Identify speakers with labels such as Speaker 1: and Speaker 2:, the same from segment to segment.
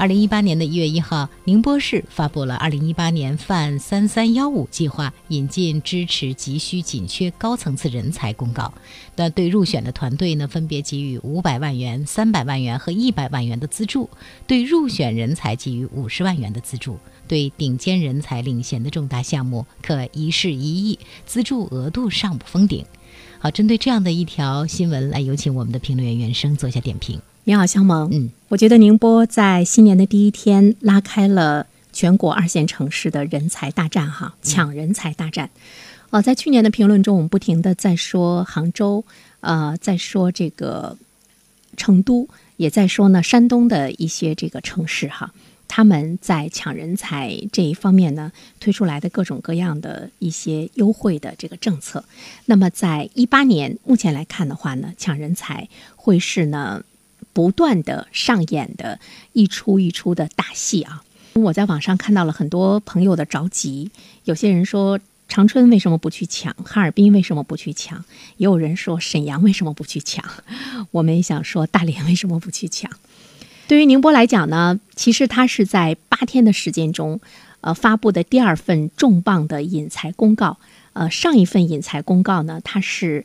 Speaker 1: 二零一八年的一月一号，宁波市发布了二零一八年泛三三幺五计划引进支持急需紧缺高层次人才公告。那对入选的团队呢，分别给予五百万元、三百万元和一百万元的资助；对入选人才给予五十万元的资助；对顶尖人才领衔的重大项目，可一事一议，资助额度尚不封顶。好，针对这样的一条新闻，来有请我们的评论员袁生做一下点评。
Speaker 2: 你好，肖萌。
Speaker 1: 嗯，
Speaker 2: 我觉得宁波在新年的第一天拉开了全国二线城市的人才大战，哈，抢人才大战。呃，在去年的评论中，我们不停的在说杭州，呃，在说这个成都，也在说呢山东的一些这个城市，哈，他们在抢人才这一方面呢，推出来的各种各样的一些优惠的这个政策。那么，在一八年目前来看的话呢，抢人才会是呢。不断的上演的一出一出的大戏啊！我在网上看到了很多朋友的着急，有些人说长春为什么不去抢，哈尔滨为什么不去抢？也有人说沈阳为什么不去抢？我们也想说大连为什么不去抢？对于宁波来讲呢，其实它是在八天的时间中，呃，发布的第二份重磅的引才公告。呃，上一份引才公告呢，它是。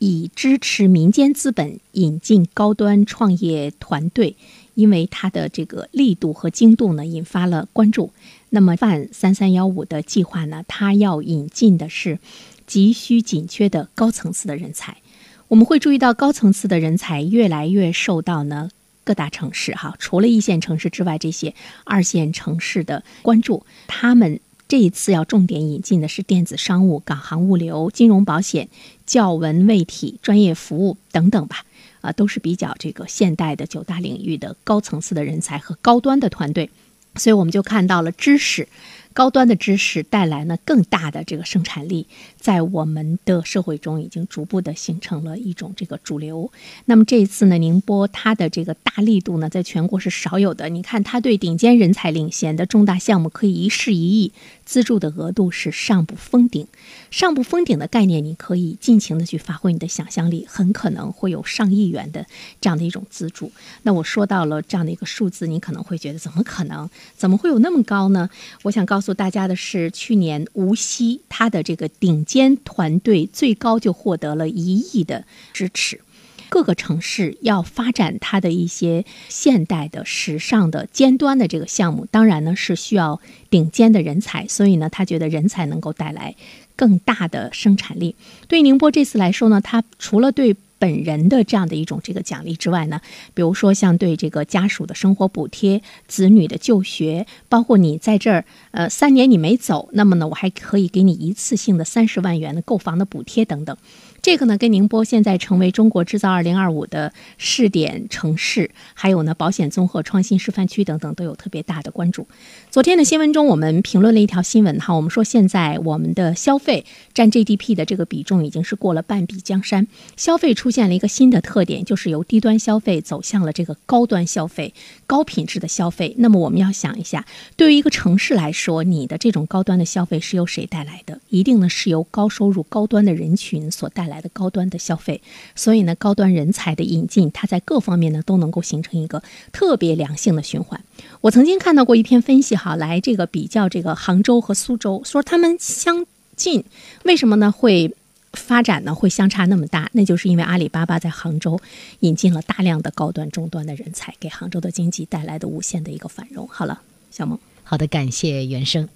Speaker 2: 以支持民间资本引进高端创业团队，因为它的这个力度和精度呢，引发了关注。那么泛三三幺五的计划呢，它要引进的是急需紧缺的高层次的人才。我们会注意到高层次的人才越来越受到呢各大城市哈，除了一线城市之外，这些二线城市的关注。他们。这一次要重点引进的是电子商务、港航物流、金融保险、教文卫体、专业服务等等吧，啊，都是比较这个现代的九大领域的高层次的人才和高端的团队，所以我们就看到了知识。高端的知识带来呢更大的这个生产力，在我们的社会中已经逐步的形成了一种这个主流。那么这一次呢，宁波它的这个大力度呢，在全国是少有的。你看，它对顶尖人才领衔的重大项目可以一事一议，资助的额度是上不封顶。上不封顶的概念，你可以尽情的去发挥你的想象力，很可能会有上亿元的这样的一种资助。那我说到了这样的一个数字，你可能会觉得怎么可能？怎么会有那么高呢？我想告告诉大家的是，去年无锡它的这个顶尖团队最高就获得了一亿的支持。各个城市要发展它的一些现代的、时尚的、尖端的这个项目，当然呢是需要顶尖的人才。所以呢，他觉得人才能够带来更大的生产力。对宁波这次来说呢，他除了对本人的这样的一种这个奖励之外呢，比如说像对这个家属的生活补贴、子女的就学，包括你在这儿呃三年你没走，那么呢我还可以给你一次性的三十万元的购房的补贴等等。这个呢，跟宁波现在成为中国制造二零二五的试点城市，还有呢保险综合创新示范区等等，都有特别大的关注。昨天的新闻中，我们评论了一条新闻哈，我们说现在我们的消费占 GDP 的这个比重已经是过了半壁江山，消费出现了一个新的特点，就是由低端消费走向了这个高端消费、高品质的消费。那么我们要想一下，对于一个城市来说，你的这种高端的消费是由谁带来的？一定呢是由高收入、高端的人群所带。来的高端的消费，所以呢，高端人才的引进，它在各方面呢都能够形成一个特别良性的循环。我曾经看到过一篇分析，哈，来这个比较这个杭州和苏州，说他们相近，为什么呢？会发展呢？会相差那么大？那就是因为阿里巴巴在杭州引进了大量的高端中端的人才，给杭州的经济带来的无限的一个繁荣。好了，小孟，
Speaker 1: 好的，感谢原生。